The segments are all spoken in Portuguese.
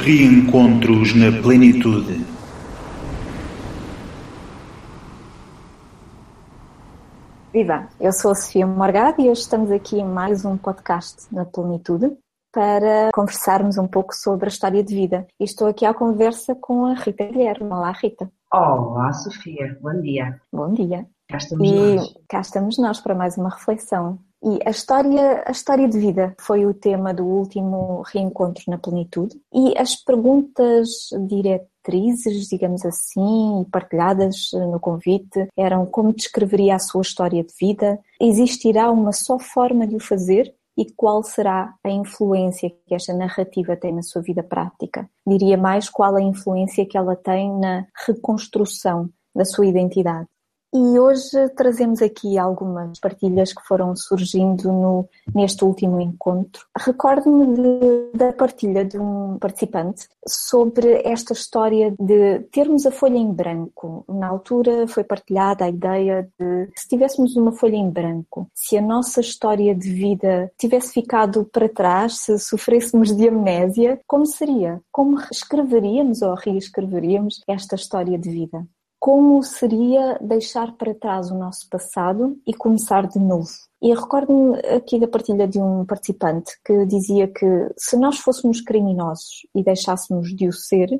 Reencontros na plenitude. Viva! Eu sou a Sofia Morgado e hoje estamos aqui em mais um podcast na Plenitude para conversarmos um pouco sobre a história de vida. E estou aqui à conversa com a Rita Guilherme. Olá, Rita. Olá, Sofia. Bom dia. Bom dia. Cá estamos e nós. cá estamos nós para mais uma reflexão. E a história, a história de vida foi o tema do último reencontro na plenitude. E as perguntas diretrizes, digamos assim, partilhadas no convite eram como descreveria a sua história de vida? Existirá uma só forma de o fazer? E qual será a influência que esta narrativa tem na sua vida prática? Diria mais qual a influência que ela tem na reconstrução da sua identidade. E hoje trazemos aqui algumas partilhas que foram surgindo no, neste último encontro. Recordo-me da partilha de um participante sobre esta história de termos a folha em branco. Na altura foi partilhada a ideia de se tivéssemos uma folha em branco, se a nossa história de vida tivesse ficado para trás, se sofrêssemos de amnésia, como seria? Como escreveríamos ou reescreveríamos esta história de vida? Como seria deixar para trás o nosso passado e começar de novo. E recordo-me aqui da partilha de um participante que dizia que se nós fôssemos criminosos e deixássemos de o ser,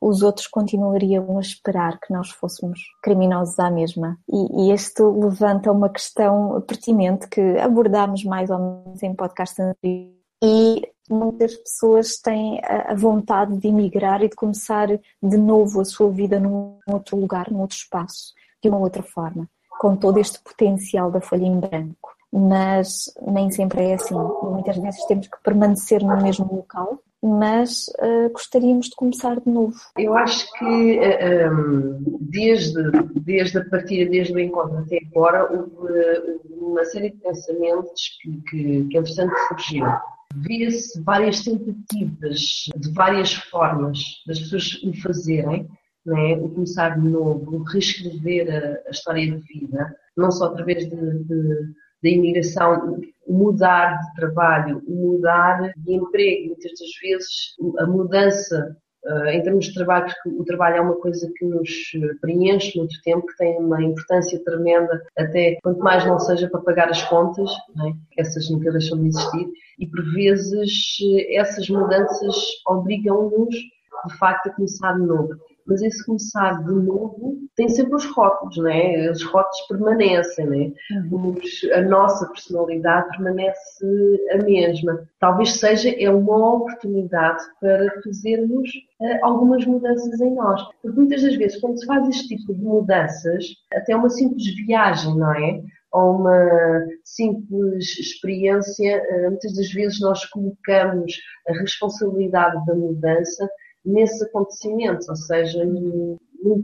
os outros continuariam a esperar que nós fôssemos criminosos à mesma. E, e este levanta uma questão pertinente que abordámos mais ou menos em podcast anterior. E muitas pessoas têm a vontade de emigrar e de começar de novo a sua vida num outro lugar, num outro espaço, de uma outra forma, com todo este potencial da folha em branco. Mas nem sempre é assim. Muitas vezes temos que permanecer no mesmo local, mas uh, gostaríamos de começar de novo. Eu acho que um, desde, desde a partida, desde o encontro até agora, houve uma série de pensamentos que, que, que entretanto surgiram vê-se várias tentativas de várias formas das pessoas o fazerem, né? o começar de novo, reescrever a, a, história de vida, não só através da imigração, mudar de trabalho, mudar de emprego, muitas das vezes a mudança Uh, em termos de trabalho, porque o trabalho é uma coisa que nos preenche muito tempo, que tem uma importância tremenda, até quanto mais não seja para pagar as contas, é? essas nunca deixam de existir, e por vezes essas mudanças obrigam-nos de facto a começar de novo mas esse começar de novo tem sempre os rótulos, né? Os rótulos permanecem, né? Uhum. A nossa personalidade permanece a mesma. Talvez seja é uma oportunidade para fazermos uh, algumas mudanças em nós. Porque muitas das vezes, quando se faz este tipo de mudanças, até uma simples viagem, não é? ou uma simples experiência, eh, muitas das vezes nós colocamos a responsabilidade da mudança nesses acontecimentos, ou seja, num,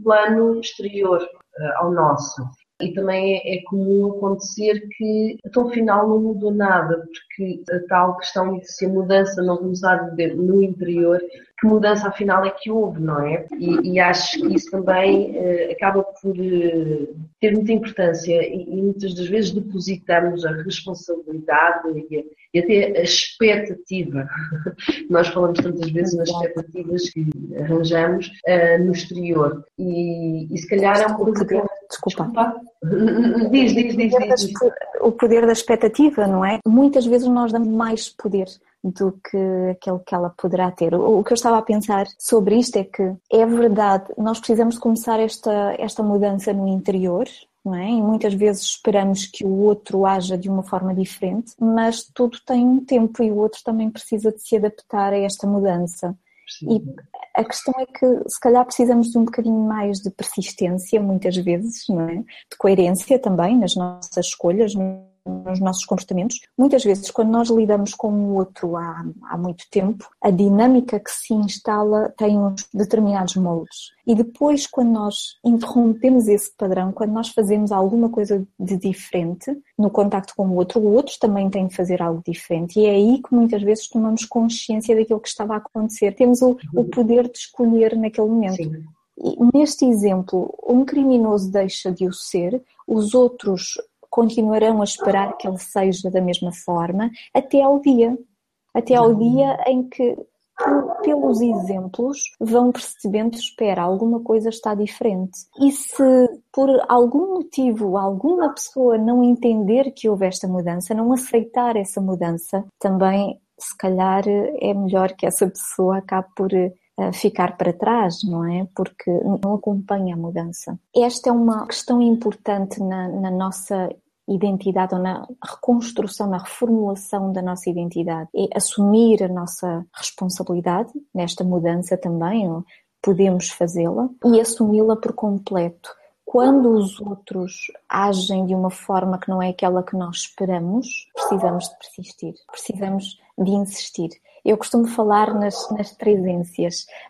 plano exterior uh, ao nosso. E também é, é, comum acontecer que, até o final, não mudou nada, porque a tal questão de se a mudança não começar no interior, que mudança afinal é que houve, não é? E, e acho que isso também uh, acaba por uh, ter muita importância e, e, muitas das vezes depositamos a responsabilidade e, e até a expectativa. Nós falamos tantas vezes nas expectativas que arranjamos uh, no exterior e, e se calhar é uma coisa que. Desculpa. Desculpa. Diz, diz, diz, diz, O poder da expectativa, não é? Muitas vezes nós damos mais poder do que aquele que ela poderá ter. O que eu estava a pensar sobre isto é que é verdade, nós precisamos de começar esta, esta mudança no interior, não é? E muitas vezes esperamos que o outro haja de uma forma diferente, mas tudo tem um tempo e o outro também precisa de se adaptar a esta mudança. E a questão é que se calhar precisamos de um bocadinho mais de persistência, muitas vezes, não é? De coerência também nas nossas escolhas, nos nossos comportamentos. Muitas vezes, quando nós lidamos com o outro há, há muito tempo, a dinâmica que se instala tem uns determinados moldes. E depois, quando nós interrompemos esse padrão, quando nós fazemos alguma coisa de diferente no contacto com o outro, o outro também tem de fazer algo diferente. E é aí que muitas vezes tomamos consciência daquilo que estava a acontecer. Temos o, o poder de escolher naquele momento. Sim. E neste exemplo, um criminoso deixa de o ser, os outros continuarão a esperar que ele seja da mesma forma até ao dia. Até ao dia em que pelos exemplos vão percebendo, espera, alguma coisa está diferente. E se por algum motivo alguma pessoa não entender que houve esta mudança, não aceitar essa mudança, também se calhar é melhor que essa pessoa acabe por eh, ficar para trás, não é? Porque não acompanha a mudança. Esta é uma questão importante na, na nossa identidade ou na reconstrução, na reformulação da nossa identidade. É assumir a nossa responsabilidade nesta mudança também, podemos fazê-la, e assumi-la por completo. Quando os outros agem de uma forma que não é aquela que nós esperamos, precisamos de persistir, precisamos de insistir. Eu costumo falar nas, nas três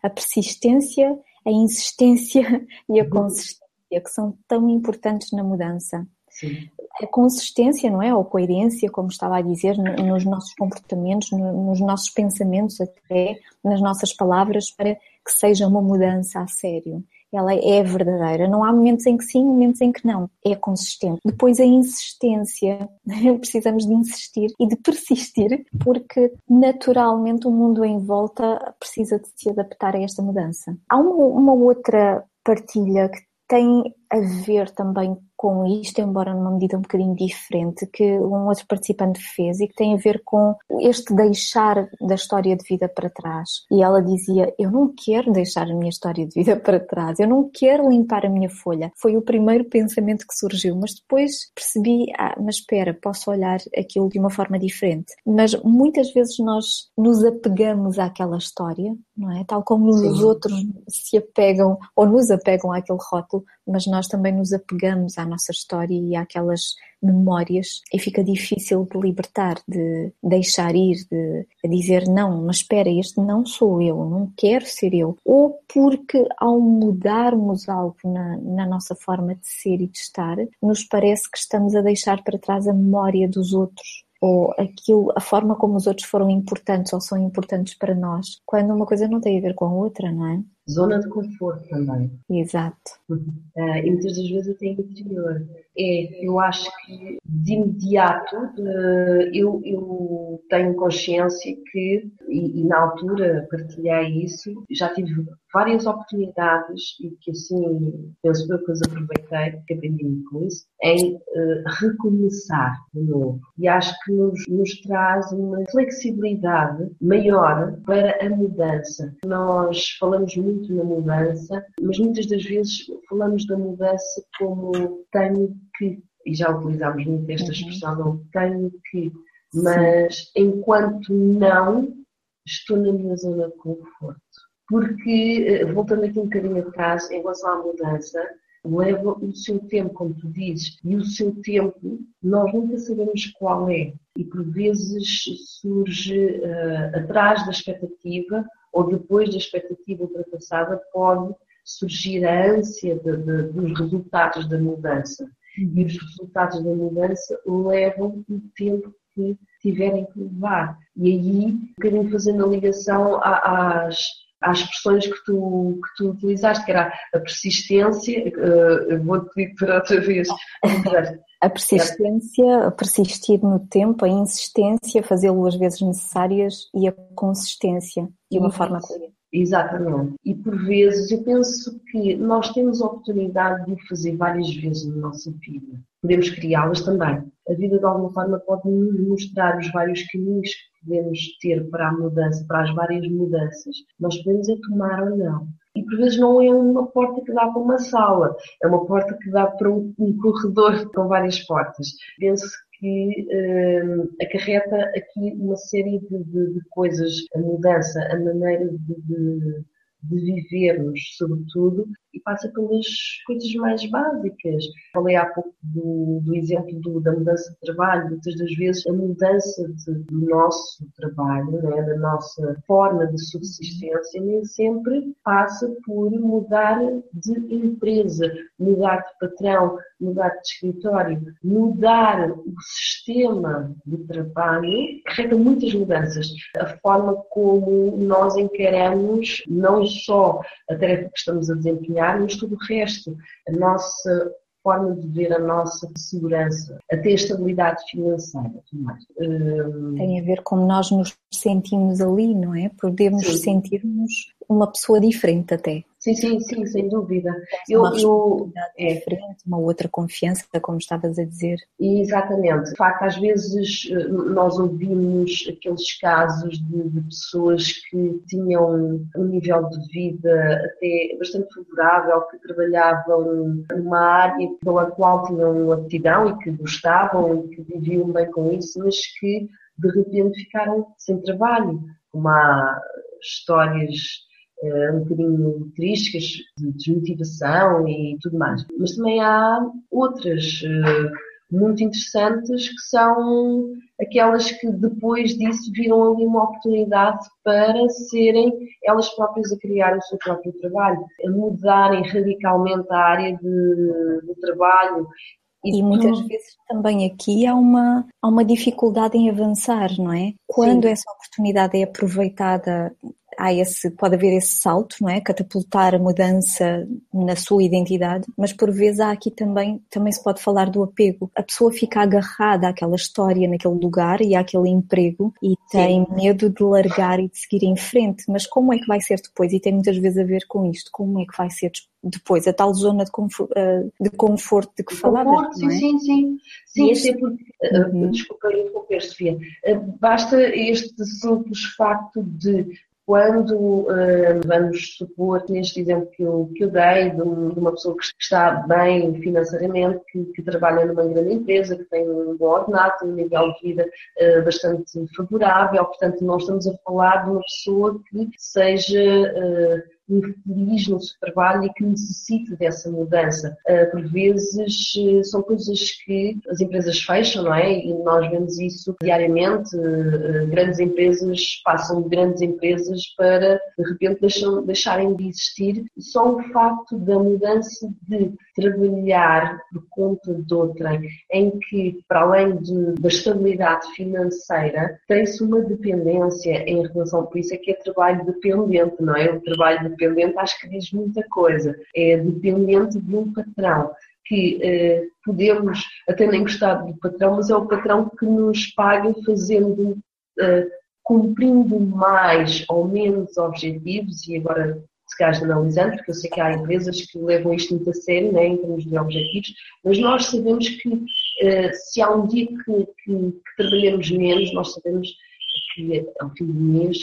a persistência, a insistência e a consistência, que são tão importantes na mudança. Sim. A consistência, não é? Ou coerência, como estava a dizer, nos nossos comportamentos, nos nossos pensamentos, até nas nossas palavras, para que seja uma mudança a sério. Ela é verdadeira. Não há momentos em que sim, momentos em que não. É consistente. Depois a insistência. Precisamos de insistir e de persistir, porque naturalmente o mundo em volta precisa de se adaptar a esta mudança. Há uma, uma outra partilha que tem a ver também com isto, embora numa medida um bocadinho diferente, que um outro participante fez e que tem a ver com este deixar da história de vida para trás. E ela dizia: Eu não quero deixar a minha história de vida para trás, eu não quero limpar a minha folha. Foi o primeiro pensamento que surgiu, mas depois percebi: Ah, mas espera, posso olhar aquilo de uma forma diferente. Mas muitas vezes nós nos apegamos àquela história, não é? Tal como Sim. os outros se apegam ou nos apegam àquele rótulo, mas nós também nos apegamos à nossa história e àquelas memórias e fica difícil de libertar, de deixar ir, de dizer não, mas espera, este não sou eu, não quero ser eu. Ou porque ao mudarmos algo na, na nossa forma de ser e de estar, nos parece que estamos a deixar para trás a memória dos outros ou aquilo, a forma como os outros foram importantes ou são importantes para nós, quando uma coisa não tem a ver com a outra, não é? Zona de conforto também. Exato. Uh, e muitas das vezes até interior. É, eu acho que de imediato uh, eu, eu tenho consciência que, e, e, na altura partilhei isso, já tive várias oportunidades e que assim penso eu que as aproveitei, que aprendi com isso, em uh, recomeçar de novo. E acho que nos, nos traz uma flexibilidade maior para a mudança. Nós falamos muito na mudança, mas muitas das vezes falamos da mudança como tenho que, e já utilizámos muito esta uhum. expressão, não tenho que, mas Sim. enquanto não, estou na minha zona de conforto porque, eh, voltando aqui um bocadinho atrás, em relação à mudança, leva o seu tempo, como tu dizes, e o seu tempo nós nunca sabemos qual é. E por vezes surge uh, atrás da expectativa ou depois da expectativa ultrapassada pode surgir a ânsia de, de, dos resultados da mudança. E os resultados da mudança levam o tempo que tiverem que levar. E aí, um bocadinho fazendo a ligação às às expressões que tu, que tu utilizaste, que era a persistência, uh, vou-te pedir para outra vez. A persistência, a persistir no tempo, a insistência, fazê-lo às vezes necessárias e a consistência de uma forma coerente. Exatamente. E por vezes eu penso que nós temos a oportunidade de o fazer várias vezes na nossa vida. Podemos criá-las também. A vida de alguma forma pode nos mostrar os vários caminhos que podemos ter para a mudança, para as várias mudanças. Nós podemos é tomar ou não. E por vezes não é uma porta que dá para uma sala, é uma porta que dá para um, um corredor com várias portas. Penso que uh, acarreta aqui uma série de, de, de, coisas, a mudança, a maneira de, de vivermos, sobretudo, e passa pelas coisas mais básicas. Falei há pouco do, do exemplo do, da mudança de trabalho. Muitas das vezes a mudança de, do nosso trabalho, né, da nossa forma de subsistência, nem sempre passa por mudar de empresa, mudar de patrão, mudar de escritório, mudar o sistema de trabalho, carrega muitas mudanças. A forma como nós encaramos não só a tarefa que estamos a desempenhar, mas tudo o resto. A nossa forma de ver a nossa segurança, até a estabilidade financeira. Hum, Tem a ver como nós nos sentimos ali, não é? Podemos sentir-nos uma pessoa diferente até. Sim, sim, sim, sem dúvida. Eu, uma eu, é, diferente, uma outra confiança, como estavas a dizer. Exatamente. De facto, às vezes eh, nós ouvimos aqueles casos de, de pessoas que tinham um nível de vida até bastante favorável, que trabalhavam numa área pela qual tinham aptidão e que gostavam e que viviam bem com isso, mas que de repente ficaram sem trabalho. Como há histórias um bocadinho tristes, de desmotivação e tudo mais. Mas também há outras uh, muito interessantes que são aquelas que depois disso viram ali uma oportunidade para serem elas próprias a criar o seu próprio trabalho, a mudarem radicalmente a área de, de trabalho e, e muitas vezes também aqui há uma, há uma dificuldade em avançar, não é? Quando Sim. essa oportunidade é aproveitada há esse, pode haver esse salto, não é? Catapultar a mudança na sua identidade, mas por vezes há aqui também, também se pode falar do apego. A pessoa fica agarrada àquela história, naquele lugar e àquele emprego e tem Sim. medo de largar e de seguir em frente. Mas como é que vai ser depois? E tem muitas vezes a ver com isto. Como é que vai ser depois? A tal zona de conforto de, conforto de que falavas, Sim, é? sim, sim. Sim, este... porque, uhum. desculpa interromper, Sofia, eh, basta este simples facto de quando uh, vamos supor, neste exemplo que eu, que eu dei, de, uma pessoa que está bem financeiramente, que, que, trabalha numa grande empresa, que tem um bom ordenado, um nível de vida uh, bastante favorável, portanto, não estamos a falar de uma pessoa que seja. Uh, infeliz no seu trabalho e que necessite dessa mudança. Uh, por vezes uh, são coisas que as empresas fecham, não é? E nós vemos isso diariamente. Uh, grandes empresas passam de grandes empresas para, de repente, deixam, deixarem de existir. Só o facto da mudança de trabalhar por conta de outrem, em que, para além de, da estabilidade financeira, tem-se uma dependência em relação, por isso é que é trabalho dependente, não é? O trabalho dependente acho que diz muita coisa. É dependente de um patrão que eh, podemos até nem gostar do patrão, mas é o patrão que nos paga fazendo, eh, cumprindo mais ou menos objetivos, e agora se calhar analisando, porque eu sei que há empresas que levam isto muito a sério, né, em termos de objetivos, mas nós sabemos que uh, se há um dia que, que, que, trabalhamos menos, nós sabemos que ao fim do mês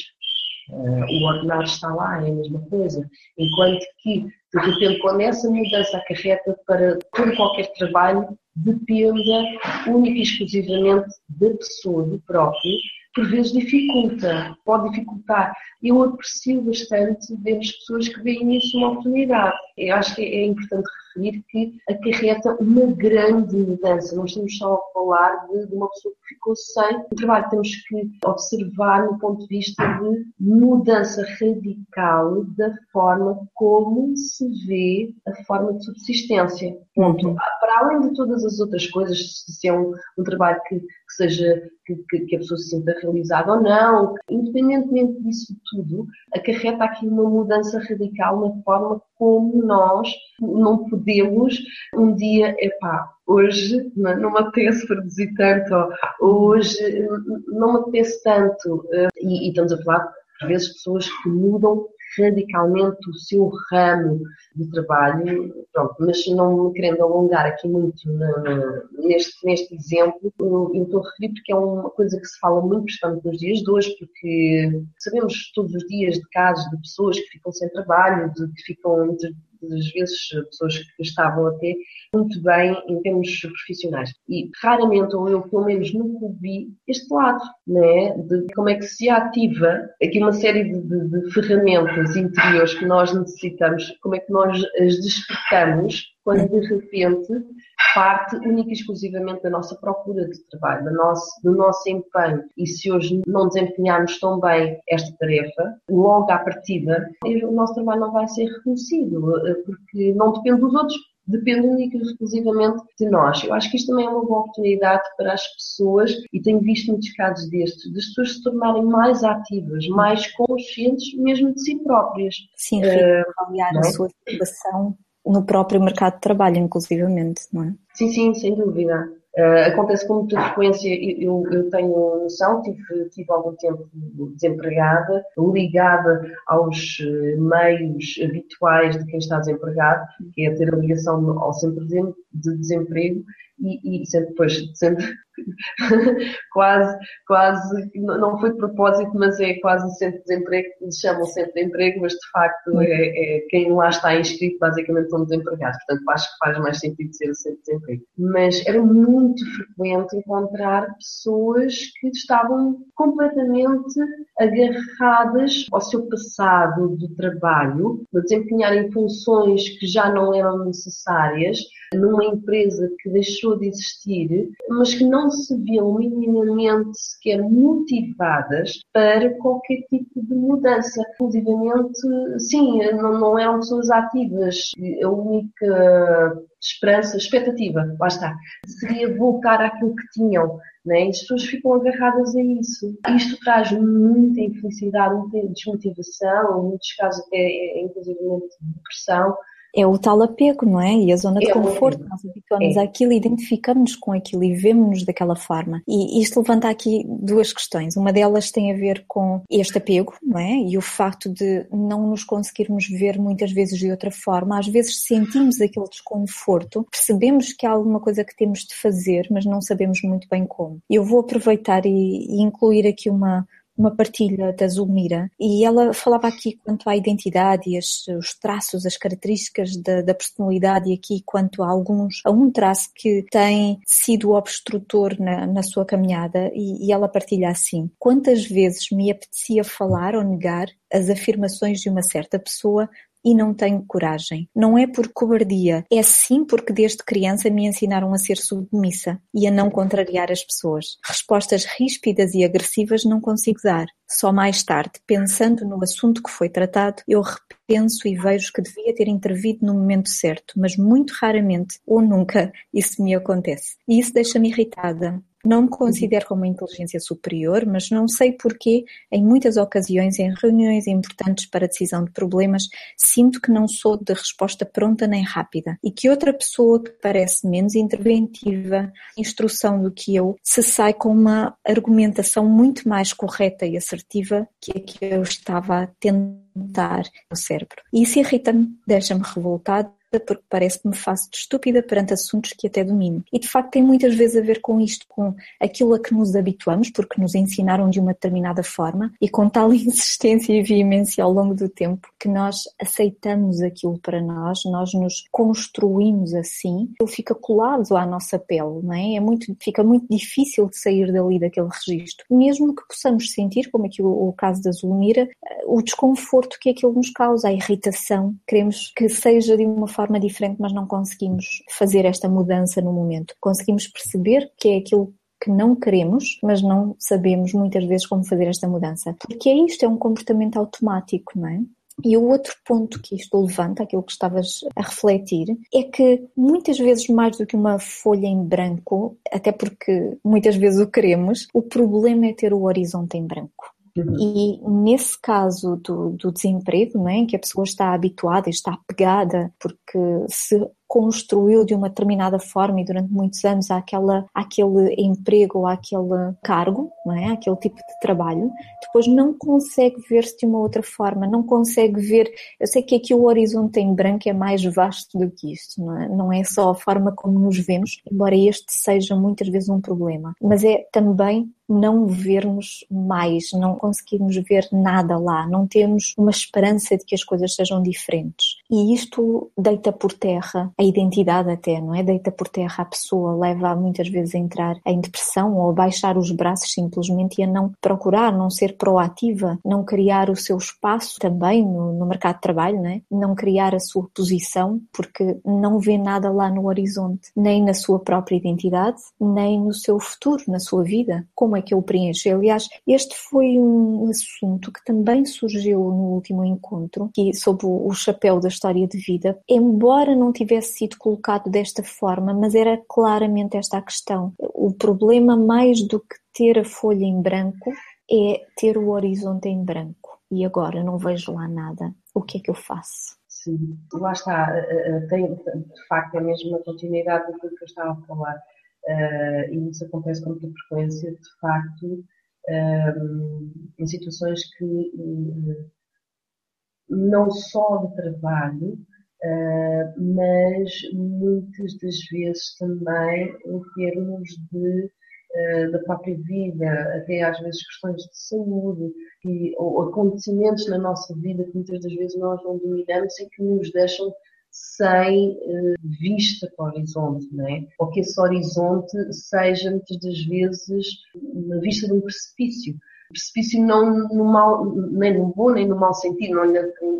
uh, o ordenado está lá, é a mesma coisa. Enquanto que, de repente, quando essa mudança acarreta para todo qualquer trabalho, dependa única e exclusivamente da pessoa, do próprio, por vezes dificulta, pode dificultar. Eu aprecio bastante ver as pessoas que veem nisso uma oportunidade. Eu acho que é importante referir que acarreta uma grande mudança. Não estamos só a falar de, de uma pessoa que ficou sem o trabalho. Temos que observar no ponto de vista de mudança radical da forma como se vê a forma de subsistência. Ponto. Uhum. Para além de todas as outras coisas, se é um, um trabalho que, que seja que, que, a pessoa se sinta realizada ou não, independentemente disso tudo, acarreta aqui uma mudança radical na forma como nós não podemos um dia, epá, hoje não me apetece produzir tanto, hoje não me apetece tanto, eh, e, e estamos a falar, por vezes, pessoas que mudam radicalmente o seu ramo de trabalho, pronto, mas não me querendo alongar aqui muito na, neste, neste exemplo, eu, estou a referir porque é uma coisa que se fala muito, principalmente nos dias de hoje, porque sabemos todos os dias de casos de pessoas que ficam sem trabalho, de que ficam às vezes pessoas que estavam até muito bem em termos profissionais. E raramente, ou eu pelo menos nunca vi este lado, né? de como é que se ativa aqui uma série de, de, de ferramentas interiores que nós necessitamos, como é que nós as despertamos quando de repente parte única e exclusivamente da nossa procura de trabalho, do nosso, do nosso empenho. E se hoje não desempenharmos tão bem esta tarefa, logo à partida, o nosso trabalho não vai ser reconhecido, eh, porque não depende dos outros, depende única e exclusivamente de nós. Eu acho que isto também é uma boa oportunidade para as pessoas, e tenho visto muitos casos destes, das pessoas se tornarem mais ativas, mais conscientes mesmo de si próprias. Sim, uh, avaliar uh, a sua situação no próprio mercado de trabalho, inclusivamente, não é? Sim, sim, sem dúvida. Uh, acontece com muita frequência, eu, eu, tenho noção, tive, tive algum tempo desempregada, ligada aos eh, meios habituais de quem está desempregado, que é ter a ligação ao centro de desemprego e, e sempre depois, sempre quase, quase, não foi de propósito, mas é quase o centro de desemprego, chamam centro de emprego, mas de facto é, é, quem lá está inscrito basicamente estão desempregados, portanto acho que faz mais sentido ser o centro de desemprego. Mas era muito frequente encontrar pessoas que estavam completamente agarradas ao seu passado do trabalho, a desempenharem funções que já não eram necessárias, numa empresa que deixou de existir, mas que não se viam minimamente sequer motivadas para qualquer tipo de mudança. Inclusive, sim, não, não eram pessoas ativas. A única esperança, expectativa, lá está, seria voltar àquilo que tinham. Né? E as pessoas ficam agarradas a isso. Isto traz muita infelicidade, muita desmotivação, em muitos casos até, inclusive, depressão é o tal apego, não é? E a zona de é conforto, nós habituamos é. àquilo, identificamos-nos com aquilo e vemos-nos daquela forma. E isto levanta aqui duas questões. Uma delas tem a ver com este apego, não é? E o facto de não nos conseguirmos ver muitas vezes de outra forma. Às vezes sentimos aquele desconforto, percebemos que há alguma coisa que temos de fazer, mas não sabemos muito bem como. Eu vou aproveitar e, e incluir aqui uma, uma partilha da Zulmira. E ela falava aqui quanto à identidade e as, os traços, as características da, da, personalidade e aqui quanto a alguns, a um traço que tem sido obstrutor na, na sua caminhada. E, e ela partilha assim, quantas vezes me apetecia falar ou negar as afirmações de uma certa pessoa e não tenho coragem. Não é por cobardia, é sim porque desde criança me ensinaram a ser submissa e a não contrariar as pessoas. Respostas ríspidas e agressivas não consigo dar. Só mais tarde, pensando no assunto que foi tratado, eu repenso e vejo que devia ter intervido no momento certo, mas muito raramente ou nunca isso me acontece. E isso deixa-me irritada, não me considero como uma inteligência superior, mas não sei porquê, em muitas ocasiões, em reuniões importantes para a decisão de problemas, sinto que não sou de resposta pronta nem rápida e que outra pessoa que parece menos interventiva, instrução do que eu, se sai com uma argumentação muito mais correta e assertiva que a que eu estava a tentar no cérebro. E isso irrita-me, deixa-me revoltado porque parece que me faço de estúpida perante assuntos que até domino. E de facto tem muitas vezes a ver com isto, com aquilo a que nos habituamos, porque nos ensinaram de uma determinada forma e com tal insistência e veemência ao longo do tempo que nós aceitamos aquilo para nós, nós nos construímos assim, ele fica colado à nossa pele, não é? é muito, fica muito difícil de sair dali daquele registro. Mesmo que possamos sentir, como aqui o, o caso da Zulmira, o desconforto que aquilo nos causa, a irritação, queremos que seja de uma forma diferente, mas não conseguimos fazer esta mudança no momento. Conseguimos perceber que é aquilo que não queremos, mas não sabemos muitas vezes como fazer esta mudança. Porque é isto, é um comportamento automático, não é? E o outro ponto que isto levanta, aquilo que estavas a refletir, é que muitas vezes mais do que uma folha em branco, até porque muitas vezes o queremos, o problema é ter o horizonte em branco. Uhum. E nesse caso do, do desemprego, não é, em que a pessoa está habituada, está apegada, porque se construiu de uma determinada forma e durante muitos anos àquela, àquele emprego ou àquele cargo, não é? aquele tipo de trabalho, depois não consegue ver-se de uma outra forma, não consegue ver. Eu sei que aqui o horizonte em branco é mais vasto do que isto, não é? não é só a forma como nos vemos, embora este seja muitas vezes um problema, mas é também não vermos mais, não conseguirmos ver nada lá, não temos uma esperança de que as coisas sejam diferentes. E isto deita por terra a identidade até, não é? Deita por terra a pessoa, leva muitas vezes a entrar em depressão ou a baixar os braços simplesmente e a não procurar, não ser proativa, não criar o seu espaço também no, no mercado de trabalho, não é? Não criar a sua posição porque não vê nada lá no horizonte, nem na sua própria identidade, nem no seu futuro, na sua vida. Como é que eu preencho? Aliás, este foi um assunto que também surgiu no último encontro, que sob o chapéu da história de vida, embora não tivesse sido colocado desta forma, mas era claramente esta a questão. O problema, mais do que ter a folha em branco, é ter o horizonte em branco. E agora não vejo lá nada. O que é que eu faço? Sim, lá está, tem, de facto a continuidade do que eu estava a falar. E isso acontece com muita frequência, de facto, em situações que não só de trabalho, mas muitas das vezes também em termos de eh, da própria vida, até às vezes questões de saúde e, ou acontecimentos na nossa vida que muitas das vezes nós não dominamos e que nos deixam sem uh, vista para o horizonte, não é? Ou que esse horizonte seja muitas das vezes na vista de um precipício. Precipício não no mal, nem no bom nem no mau sentido, não lhe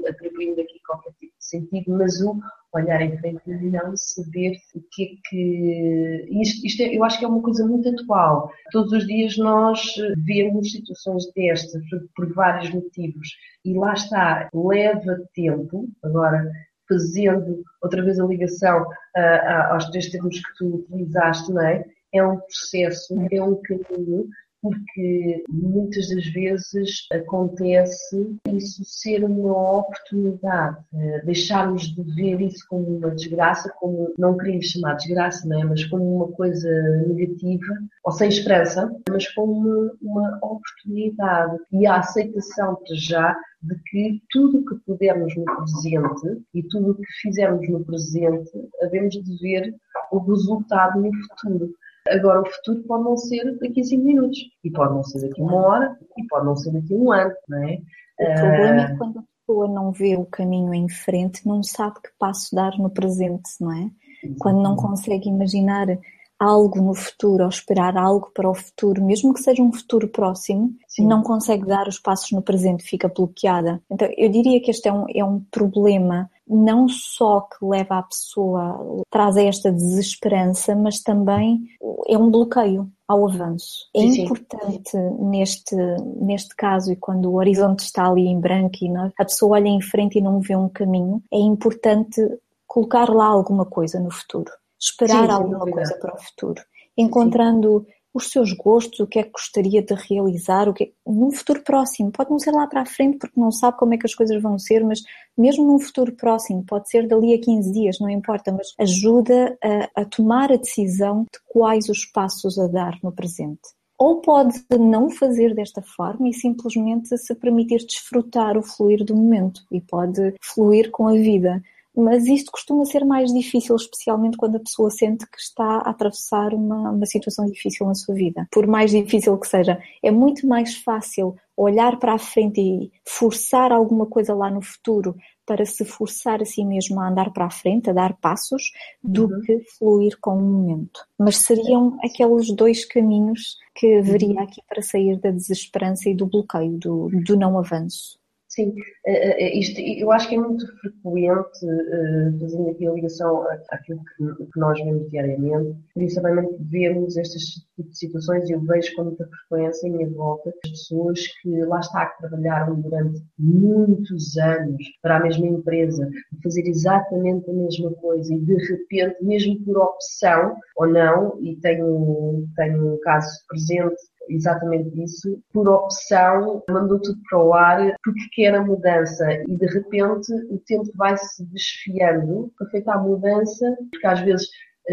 atribuindo aqui qualquer tipo de sentido, mas o olhar em frente e não saber o que é que. Isto, isto é, eu acho que é uma coisa muito atual. Todos os dias nós vemos situações destas por vários motivos e lá está, leva tempo. Agora, fazendo outra vez a ligação uh, aos três termos que tu utilizaste, não é? É um processo, é um caminho porque muitas das vezes acontece isso ser uma oportunidade, eh, deixarmos de ver isso como uma desgraça, como não queríamos chamar de desgraça, não é? mas como uma coisa negativa ou sem esperança, mas como uma oportunidade e a aceitação para já de que tudo o que pudermos no presente e tudo o que fizermos no presente, havemos de ver o resultado no futuro. Agora, o futuro pode não ser daqui a 5 minutos, e pode não ser daqui a uma hora, e pode não ser daqui a um ano, não é? O problema é quando a pessoa não vê o caminho em frente, não sabe que passo dar no presente, não é? Quando não consegue imaginar algo no futuro ou esperar algo para o futuro, mesmo que seja um futuro próximo, Sim. não consegue dar os passos no presente, fica bloqueada. Então, eu diria que este é um, é um problema não só que leva a pessoa, traz a esta desesperança, mas também é um bloqueio ao avanço. É sim, importante sim. neste, neste caso, e quando o horizonte está ali em branco e a pessoa olha em frente e não vê um caminho, é importante colocar lá alguma coisa no futuro esperar sim, alguma coisa para o futuro, encontrando. Os seus gostos, o que é que gostaria de realizar, o que é... num futuro próximo. Pode não ser lá para a frente porque não sabe como é que as coisas vão ser, mas mesmo num futuro próximo, pode ser dali a 15 dias, não importa, mas ajuda a, a tomar a decisão de quais os passos a dar no presente ou pode não fazer desta forma e simplesmente se permitir desfrutar o fluir do momento e pode fluir com a vida mas isto costuma ser mais difícil, especialmente quando a pessoa sente que está a atravessar uma, uma situação difícil na sua vida. Por mais difícil que seja, é muito mais fácil olhar para a frente e forçar alguma coisa lá no futuro para se forçar a si mesmo a andar para a frente, a dar passos, do uhum. que fluir com o momento. Mas seriam aqueles dois caminhos que haveria uhum. aqui para sair da desesperança e do bloqueio, do, do não avanço. Sim, eh, eh, isto, eu acho que é muito frequente, eh, fazendo aqui a ligação àquilo que nós vemos diariamente, principalmente vemos estas tipo de situações e eu vejo com muita frequência em minha volta as pessoas que lá está que trabalharam durante muitos anos para a mesma empresa, fazer exatamente a mesma coisa e de repente, mesmo por opção ou não, e tenho, tenho um caso presente exatamente isso, por opção, mandou tudo para o ar porque quer a mudança e de repente o tempo vai se desfiando para feita a mudança, porque às vezes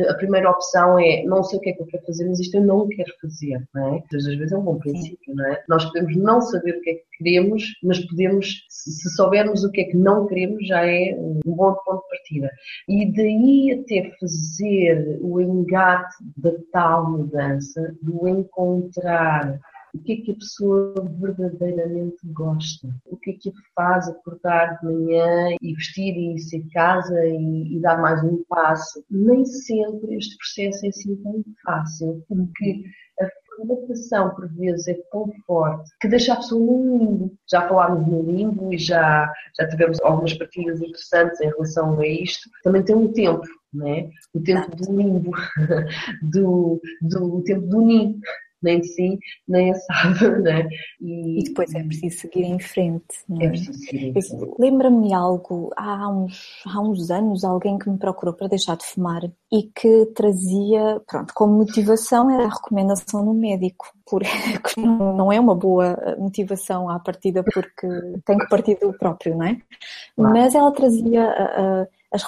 a primeira opção é não sei o que é que eu quero fazer, mas isto eu não quero fazer, não é? Muitas vezes é um bom princípio, não é? Nós podemos não saber o que é que queremos, mas podemos, se soubermos o que é que não queremos, já é um bom ponto de partida. E daí até fazer o engate da tal mudança, do encontrar o que é que a pessoa verdadeiramente gosta, o que é que faz acordar de manhã e vestir e ir a casa e, e, dar mais um passo. Nem sempre este processo é assim tão fácil, porque a formatação, por vezes, é tão forte que deixa a pessoa no limbo. Já falámos no limbo e já, já tivemos algumas partilhas interessantes em relação a isto. Também tem um tempo, né? o tempo do limbo, do, do o tempo do ninho nem sim, nem assado, né? E, e depois é preciso seguir em frente. É? é preciso seguir em frente. Lembra-me algo, há uns, há uns anos, alguém que me procurou para deixar de fumar e que trazia, pronto, como motivação era a recomendação do médico, porque não é uma boa motivação à partida porque tem que partir do próprio, não é? Claro. Mas ela trazia uh, as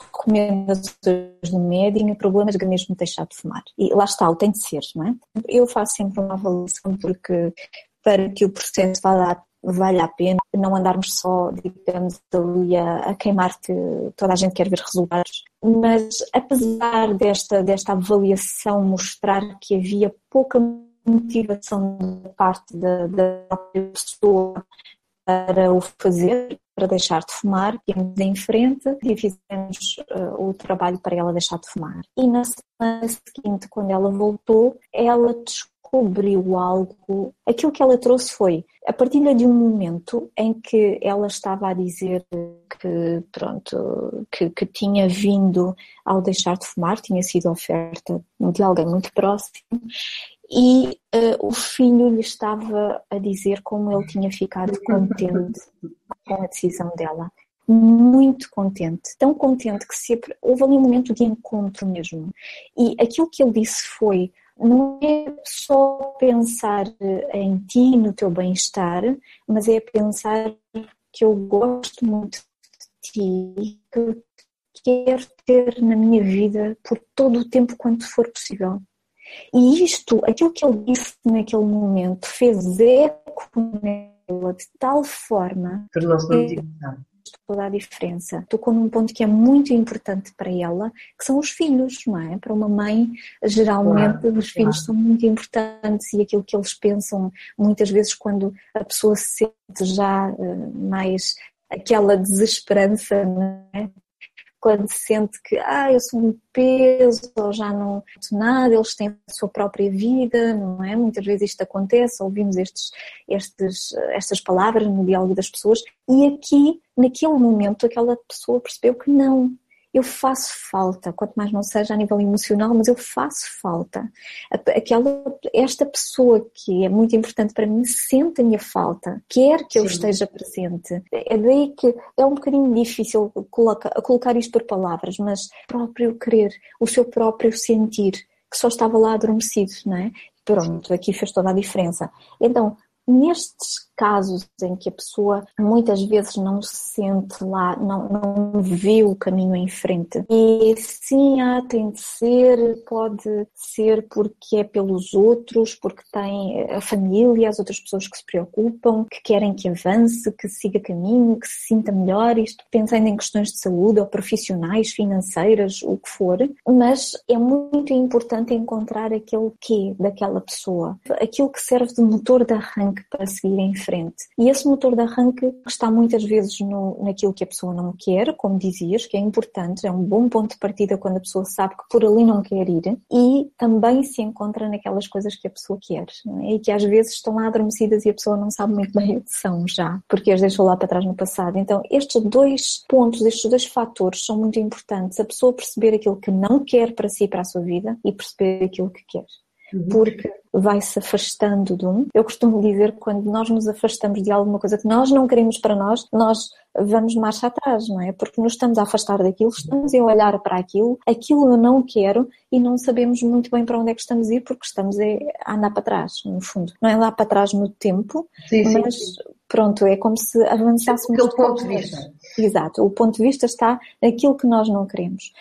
recomendações do médico, problemas de mesmo deixar de fumar. E lá está, o tem de ser, não é? Eu faço sempre uma avaliação porque para que o processo vá vale a pena não andarmos só, digamos, ali a, a queimar que toda a gente quer ver resultados. Mas apesar desta, desta avaliação mostrar que havia pouca motivação da parte da, da própria pessoa para o fazer, para deixar de fumar, íamos em frente e fizemos uh, o trabalho para ela deixar de fumar. E na semana seguinte, quando ela voltou, ela descobriu algo. Aquilo que ela trouxe foi a partilha de um momento em que ela estava a dizer que, pronto, que, que tinha vindo ao deixar de fumar, tinha sido oferta de alguém muito próximo e uh, o filho lhe estava a dizer como ele tinha ficado contente com a decisão dela. Muito contente, tão contente que se, houve ali um momento de encontro mesmo. E aquilo que ele disse foi: não é só pensar em ti, no teu bem-estar, mas é pensar que eu gosto muito de ti, que quero ter na minha vida por todo o tempo quanto for possível. E isto, aquilo que ele disse naquele momento, fez eco nela de tal forma que toda a diferença. Tocou num ponto que é muito importante para ela, que são os filhos, não é? Para uma mãe, geralmente claro, os filhos claro. são muito importantes e aquilo que eles pensam muitas vezes quando a pessoa se sente já uh, mais aquela desesperança, não é? Quando sente que ah, eu sou um peso ou já não sou nada, eles têm a sua própria vida, não é? Muitas vezes isto acontece, ouvimos estes, estes, estas palavras no diálogo das pessoas e aqui, naquele momento, aquela pessoa percebeu que não, eu faço falta, quanto mais não seja a nível emocional, mas eu faço falta. Aquela, esta pessoa que é muito importante para mim sente a minha falta, quer que eu Sim. esteja presente. É daí que é um bocadinho difícil colocar, colocar isto por palavras, mas o próprio querer, o seu próprio sentir, que só estava lá adormecido, não é? Pronto, aqui fez toda a diferença. Então, nestes casos em que a pessoa muitas vezes não se sente lá, não, não vê o caminho em frente. E sim, ah, tem de ser, pode ser porque é pelos outros, porque tem a família, as outras pessoas que se preocupam, que querem que avance, que siga caminho, que se sinta melhor, isto pensando em questões de saúde ou profissionais, financeiras, o que for. Mas é muito importante encontrar aquele quê daquela pessoa, aquilo que serve de motor de arranque para seguir em frente frente. E esse motor de arranque está muitas vezes no, naquilo que a pessoa não quer, como dizias, que é importante, é um bom ponto de partida quando a pessoa sabe que por ali não quer ir, e também se encontra naquelas coisas que a pessoa quer, é? e que às vezes estão lá adormecidas e a pessoa não sabe muito bem o que são já, porque as deixou lá para trás no passado. Então, estes dois pontos, estes dois fatores são muito importantes. A pessoa perceber aquilo que não quer para si e para a sua vida e perceber aquilo que quer. Uhum. porque vai se afastando de um. Eu costumo dizer que quando nós nos afastamos de alguma coisa que nós não queremos para nós, nós vamos marcha atrás, não é? Porque nos estamos a afastar daquilo, estamos a olhar para aquilo, aquilo eu não quero e não sabemos muito bem para onde é que estamos a ir porque estamos a andar para trás, no fundo. Não é lá para trás no tempo, sim, mas sim, sim. pronto, é como se avançássemos. Aquele ponto de vista. Exato, o ponto de vista está naquilo que nós não queremos.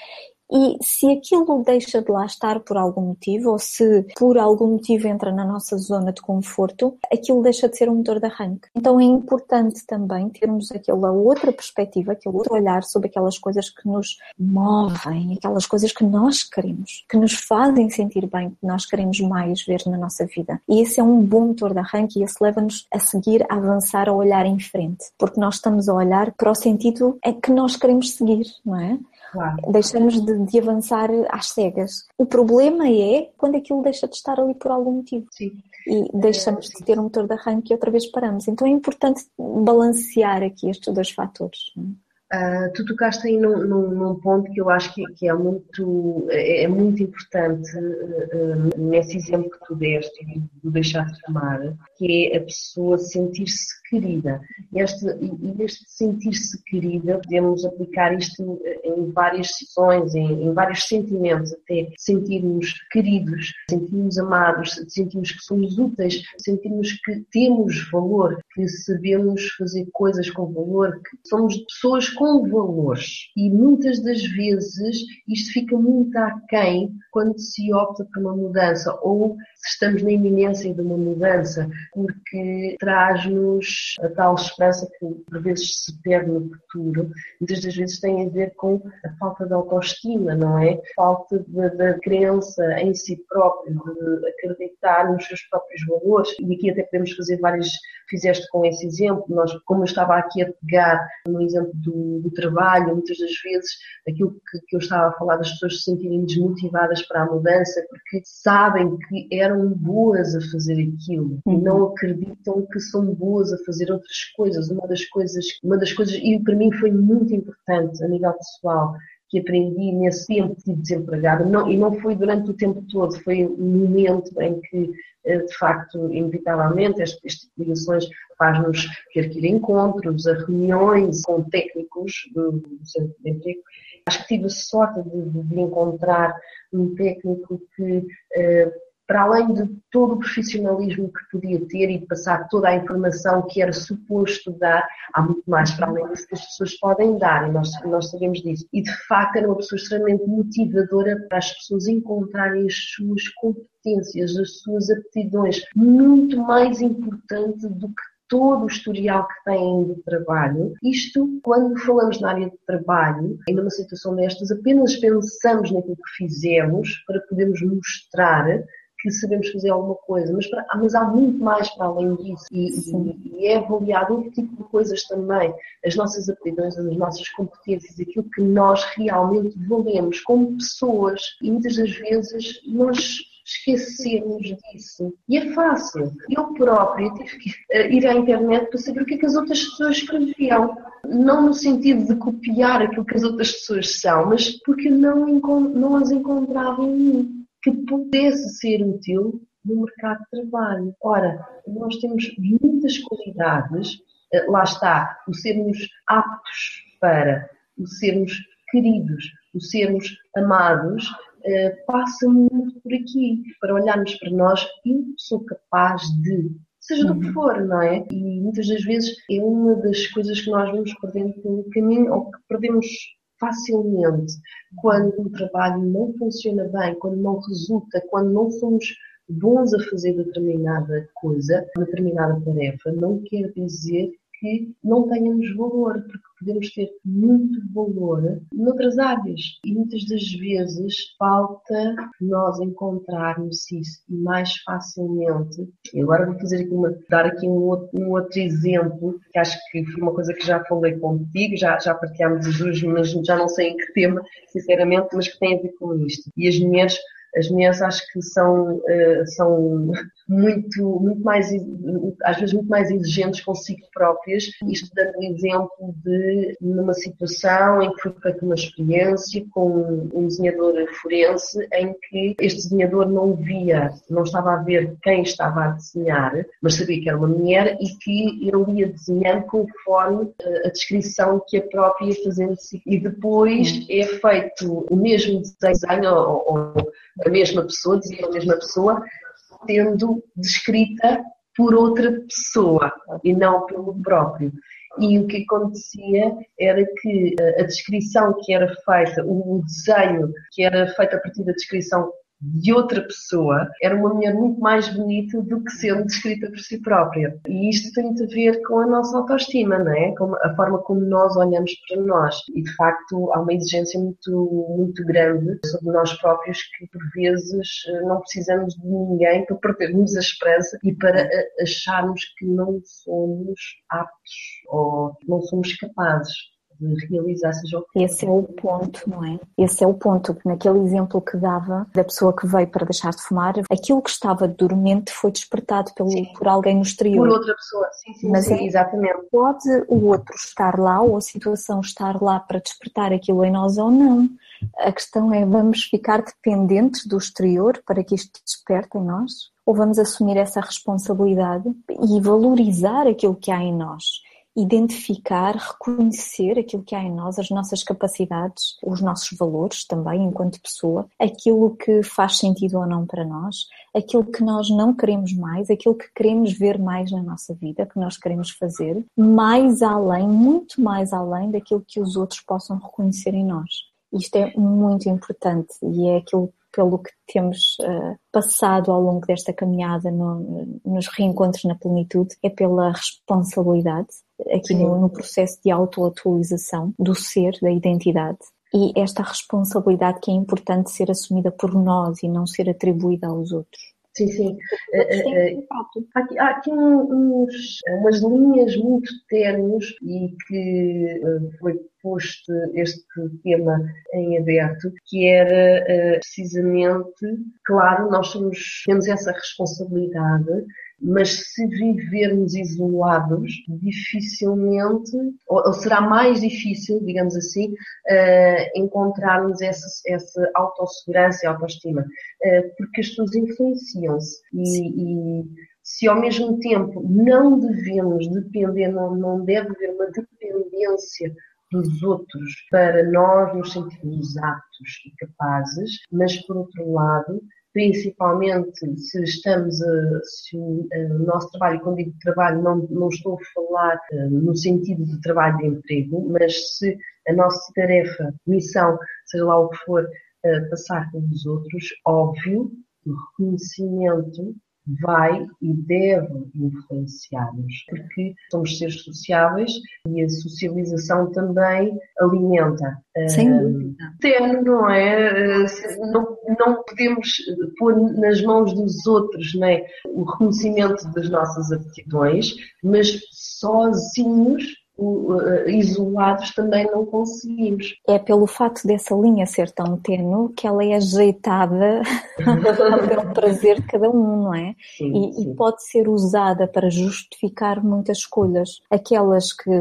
E se aquilo deixa de lá estar por algum motivo, ou se por algum motivo entra na nossa zona de conforto, aquilo deixa de ser um motor de arranque. Então é importante também termos aquela outra perspectiva, aquele outro olhar sobre aquelas coisas que nos movem, aquelas coisas que nós queremos, que nos fazem sentir bem, que nós queremos mais ver na nossa vida. E esse é um bom motor de arranque e esse leva-nos a seguir, a avançar, a olhar em frente, porque nós estamos a olhar para o sentido que nós queremos seguir, não é? Claro. Deixamos de, de, avançar às cegas. O problema é quando aquilo deixa de estar ali por algum motivo. Sim. E deixamos de ter um motor de arranque e outra vez paramos. Então é importante balancear aqui estes dois fatores. Uh, tu tocaste aí num, num, num, ponto que eu acho que, que é, muito, é, é muito importante uh, nesse exemplo que tu deste e do deixar de amar, que é a pessoa sentir-se querida. Este, e este sentir-se querida, podemos aplicar isto em várias situações, em, em vários sentimentos, até sentirmos queridos, sentirmos amados, sentirmos que somos úteis, sentirmos que temos valor, que sabemos fazer coisas com valor, que somos pessoas com valores. E muitas das vezes isto fica muito aquém quando se opta por uma mudança ou se estamos na iminência de uma mudança, porque traz-nos a tal esperança que por vezes se perde no futuro. Muitas das vezes tem a ver com a falta de autoestima, não é? Falta da crença em si próprio, de acreditar nos seus próprios valores. E aqui até podemos fazer várias fizeste com esse exemplo. Nós, como eu estava aqui a pegar no exemplo do, do trabalho, muitas das vezes aquilo que, que, eu estava a falar das pessoas se sentirem desmotivadas para a mudança porque sabem que eram boas a fazer aquilo uhum. e não acreditam que são boas a fazer outras coisas. Uma das coisas, uma das coisas, e para mim foi muito importante a nível pessoal, que aprendi nesse tempo de desempregada, não, e não foi durante o tempo todo, foi um momento em que eh, de facto, inevitavelmente, estas ligações faz-nos ter que ir a encontros, a reuniões com técnicos do, do centro de emprego. Acho que tive a sorte de, de encontrar um técnico que eh, para além de todo o profissionalismo que podia ter e passar toda a informação que era suposto dar, há muito mais para além disso que as pessoas podem dar e nós, nós sabemos disso. E de facto era uma pessoa extremamente motivadora para as pessoas encontrarem as suas competências, as suas aptidões, muito mais importante do que todo o historial que têm de trabalho. Isto, quando falamos na área de trabalho, e numa situação destas, apenas pensamos naquilo que fizemos para podermos mostrar que sabemos fazer alguma coisa, mas, para, mas há muito mais para além disso e, e, e, é avaliado outro tipo de coisas também, as nossas aptidões, as nossas competências, aquilo que nós realmente valemos como pessoas e muitas das vezes nós esquecemos disso. E é fácil. Eu própria tive que eh, ir à internet para saber o que é que as outras pessoas escreviam. Não no sentido de copiar aquilo que as outras pessoas são, mas porque não, não as encontrava em mim que pudesse ser útil no mercado de trabalho. Ora, nós temos muitas qualidades, eh, lá está, o sermos aptos para, o sermos queridos, o sermos amados, eh, passa muito por aqui, para olharmos para nós, eu sou capaz de, seja do que uhum. for, não é? E muitas das vezes é uma das coisas que nós vamos perdendo pelo caminho, ou que perdemos facilmente quando o trabalho não funciona bem, quando não resulta, quando não somos bons a fazer determinada coisa, determinada tarefa, não quer dizer que não tenhamos valor, porque podemos ter muito valor noutras áreas e muitas das vezes falta nós encontrarmos isso mais facilmente. E agora vou fazer aqui uma, dar aqui um outro, um outro exemplo que acho que foi uma coisa que já falei contigo, já, já partilhámos as duas, mas já não sei em que tema, sinceramente, mas que tem a ver com isto. E as mulheres as mulheres acho que são, uh, são muito, muito mais, às vezes muito mais exigentes consigo próprias, isto dando um exemplo de numa situação em que foi feita uma experiência com um desenhador forense em que este desenhador não via, não estava a ver quem estava a desenhar, mas sabia que era uma mulher e que ele ia desenhando conforme eh, a descrição que a própria ia fazendo e depois é feito o mesmo desenho ou, ou a mesma pessoa, dizia a mesma pessoa, sendo descrita por outra pessoa e não pelo próprio. E o que acontecia era que a descrição que era feita, o desenho que era feito a partir da descrição de outra pessoa era uma mulher muito mais bonita do que sendo descrita por si própria. E isto tem a ver com a nossa autoestima, não é? Com a forma como nós olhamos para nós. E de facto há uma exigência muito, muito grande sobre nós próprios que por vezes não precisamos de ninguém para perdermos a esperança e para acharmos que não somos aptos ou não somos capazes de realizar seja o que Esse é o ponto, não é? Esse é o ponto. Naquele exemplo que dava da pessoa que veio para deixar de fumar, aquilo que estava dormente foi despertado pelo, por alguém no exterior. Por outra pessoa, sim, sim, Mas sim, é, exatamente. Pode o outro estar lá ou a situação estar lá para despertar aquilo em nós ou não. A questão é, vamos ficar dependentes do exterior para que isto desperte em nós? Ou vamos assumir essa responsabilidade e valorizar aquilo que há em nós? Identificar, reconhecer aquilo que há em nós, as nossas capacidades, os nossos valores também enquanto pessoa, aquilo que faz sentido ou não para nós, aquilo que nós não queremos mais, aquilo que queremos ver mais na nossa vida, que nós queremos fazer, mais além, muito mais além daquilo que os outros possam reconhecer em nós. Isto é muito importante e é aquilo pelo que temos uh, passado ao longo desta caminhada no, nos reencontros na plenitude, é pela responsabilidade, aqui no, no processo de autoatualização do ser, da identidade. E esta responsabilidade que é importante ser assumida por nós e não ser atribuída aos outros. Sim, sim. Uh, uh, há aqui, há aqui uns, umas linhas muito ternos e que uh, foi posto este tema em aberto, que era precisamente, claro, nós somos, temos essa responsabilidade mas se vivermos isolados, dificilmente, ou, ou será mais difícil, digamos assim, uh, encontrarmos essa, essa autossegurança e autoestima, uh, porque as pessoas influenciam-se e, e se ao mesmo tempo não devemos depender, não, não deve haver uma dependência dos outros para nós nos sentirmos aptos e capazes, mas por outro lado, principalmente se estamos a, se o, o, nosso trabalho, quando digo trabalho, não, não estou a falar uh, no sentido de trabalho de emprego, mas se a nossa tarefa, missão, seja lá o que for, uh, passar com os outros, óbvio, o reconhecimento vai e deve influenciar-nos, porque somos seres sociáveis e a socialização também alimenta. Sem dúvida. Terno, não é? Não, não podemos pôr nas mãos dos outros não é? o reconhecimento das nossas aptidões, mas sozinhos eh, isolados também não conseguimos. É pelo fato dessa linha ser tão tenue que ela é ajeitada ao prazer de cada um, não é? Sim, e, sim. e, pode ser usada para justificar muitas escolhas. Aquelas que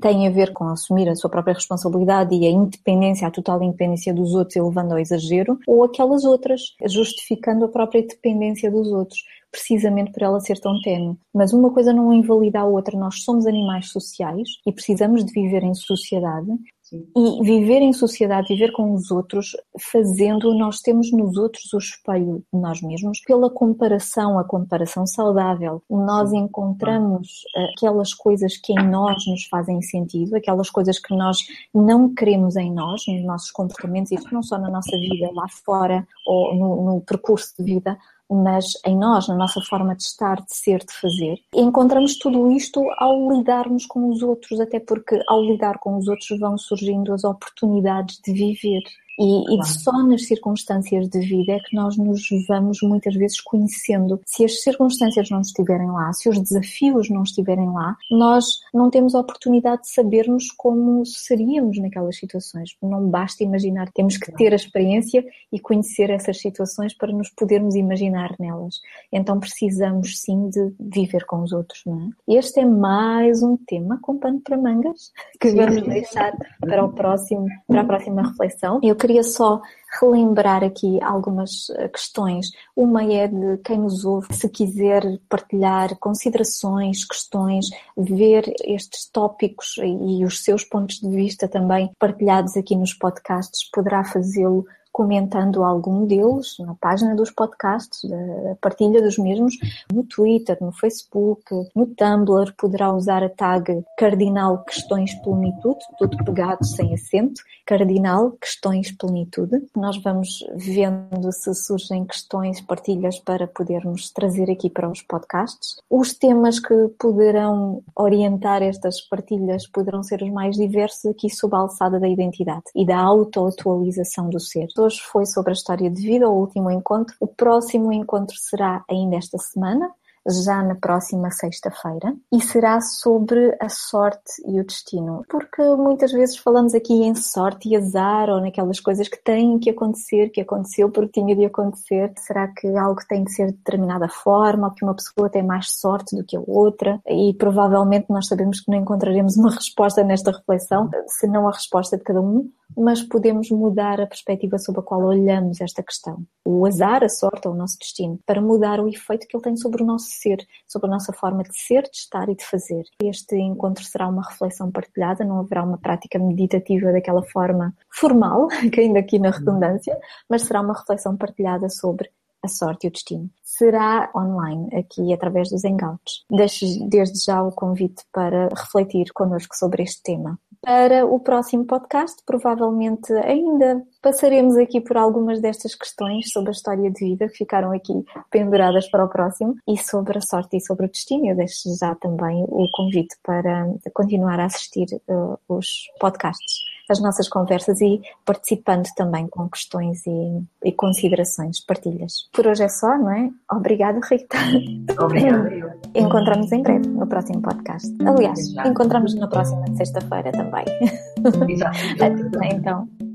têm a ver com assumir a sua própria responsabilidade e a independência, a total independência dos outros e levando ao exagero, ou aquelas outras, justificando a própria dependência dos outros precisamente por ela ser tão tenue. Mas uma coisa não invalida a outra. Nós somos animais sociais e precisamos de viver em sociedade. Sim. E viver em sociedade, viver com os outros, fazendo, nós temos nos outros o espelho de nós mesmos, pela comparação, a comparação saudável. Nós encontramos aquelas coisas que em nós nos fazem sentido, aquelas coisas que nós não queremos em nós, nos nossos comportamentos, isto não só na nossa vida lá fora ou no, no percurso de vida, mas em nós, na nossa forma de estar, de ser, de fazer. E encontramos tudo isto ao lidarmos com os outros, até porque ao lidar com os outros vão surgindo as oportunidades de viver. E, e, só nas circunstâncias de vida é que nós nos vamos muitas vezes conhecendo. Se as circunstâncias não estiverem lá, se os desafios não estiverem lá, nós não temos a oportunidade de sabermos como seríamos naquelas situações. Não basta imaginar, temos que ter a experiência e conhecer essas situações para nos podermos imaginar nelas. Então precisamos sim de viver com os outros, não é? Este é mais um tema com pano para mangas que vamos deixar para o próximo, para a próxima reflexão. Eu queria só relembrar aqui algumas eh, questões. Uma é de quem nos ouve, se quiser partilhar considerações, questões, ver estes tópicos e os seus pontos de vista também partilhados aqui nos podcasts, poderá fazê-lo comentando algum deles na página dos podcasts, a partilha dos mesmos no Twitter, no Facebook, no Tumblr, poderá usar a tag Cardinal Questões Plenitude, tudo pegado sem acento, Cardinal Questões Plenitude. Nós vamos vendo se surgem questões, partilhas para podermos trazer aqui para os podcasts. Os temas que poderão orientar estas partilhas poderão ser os mais diversos aqui sob a alçada da identidade e da autoatualização do ser hoje foi sobre a história de vida, o último encontro. O próximo encontro será ainda esta semana, já na próxima sexta-feira e será sobre a sorte e o destino. Porque muitas vezes falamos aqui em sorte e azar ou naquelas coisas que têm que acontecer, que aconteceu porque tinha de acontecer. Será que algo tem de ser de determinada forma que uma pessoa tem mais sorte do que a outra? E provavelmente nós sabemos que não encontraremos uma resposta nesta reflexão, senão a resposta de cada um, mas podemos mudar a perspectiva sobre a qual olhamos esta questão. O azar, a sorte ou o nosso destino, para mudar o efeito que ele tem sobre o nosso ser, sobre a nossa forma de ser, de estar e de fazer. Este encontro será uma reflexão partilhada, não haverá uma prática meditativa daquela forma formal, caindo aqui na redundância, mas será uma reflexão partilhada sobre a sorte e o destino. Será online, aqui através dos Hangouts. Deixo desde já o convite para refletir connosco sobre este tema para o próximo podcast. Provavelmente ainda passaremos aqui por algumas destas questões sobre a história de vida que ficaram aqui penduradas para o próximo e sobre a sorte e sobre o destino. Eu deixo já também o convite para continuar a assistir uh, os podcasts, as nossas conversas e participando também com questões e, e considerações, partilhas. Por hoje é só, não é? Obrigada, Rita. Obrigada. Encontramos em breve no próximo podcast. Aliás, encontramos na próxima sexta-feira também. Exato. então.